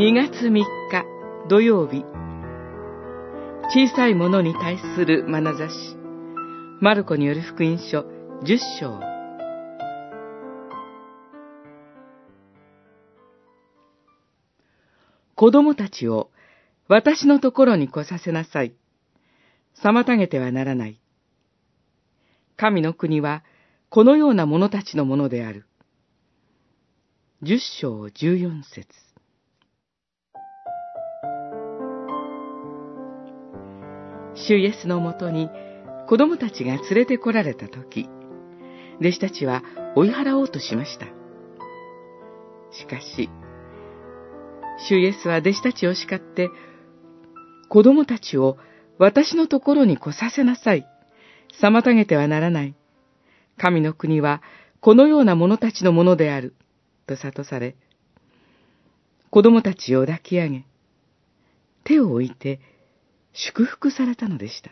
2月3日土曜日小さいものに対する眼差しマルコによる福音書10章子供たちを私のところに来させなさい。妨げてはならない。神の国はこのような者たちのものである。十章十四節主イエスのもとに子供たちが連れて来られたとき、弟子たちは追い払おうとしました。しかし、主イエスは弟子たちを叱って、子供たちを私のところに来させなさい。妨げてはならない。神の国はこのような者たちのものである。と諭され、子供たちを抱き上げ、手を置いて祝福されたのでした。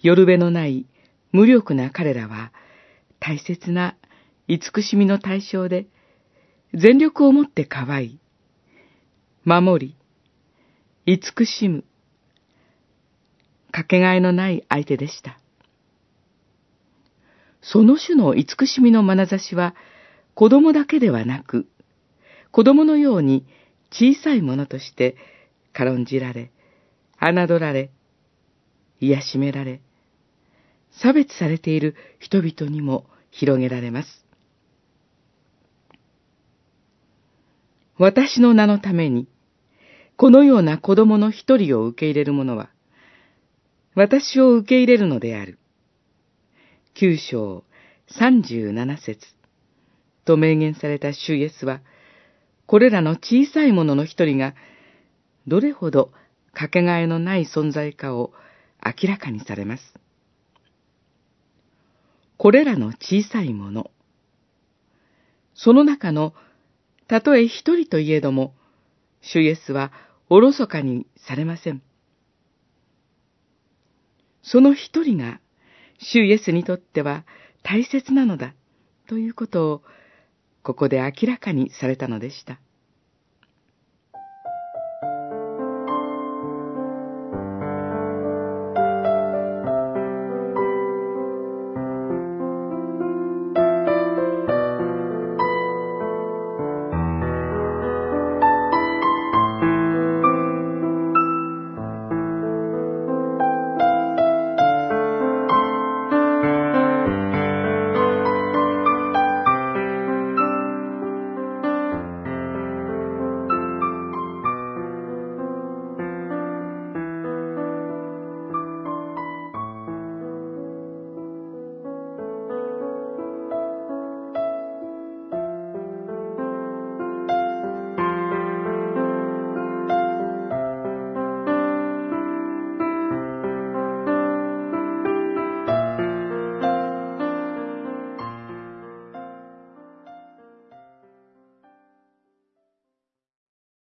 夜べのない無力な彼らは大切な慈しみの対象で全力をもって可愛い、守り、慈しむ、かけがえのない相手でした。その種の慈しみの眼差しは、子供だけではなく、子供のように小さいものとして軽んじられ、侮られ、癒しめられ、差別されている人々にも広げられます。私の名のために、このような子供の一人を受け入れる者は、私を受け入れるのである。九章三十七節と明言された主イエスは、これらの小さいものの一人が、どれほどかけがえのない存在かを明らかにされます。これらの小さいもの、その中の、たとえ一人といえども、主イエスはおろそかにされません。その一人が主イエスにとっては大切なのだということをここで明らかにされたのでした。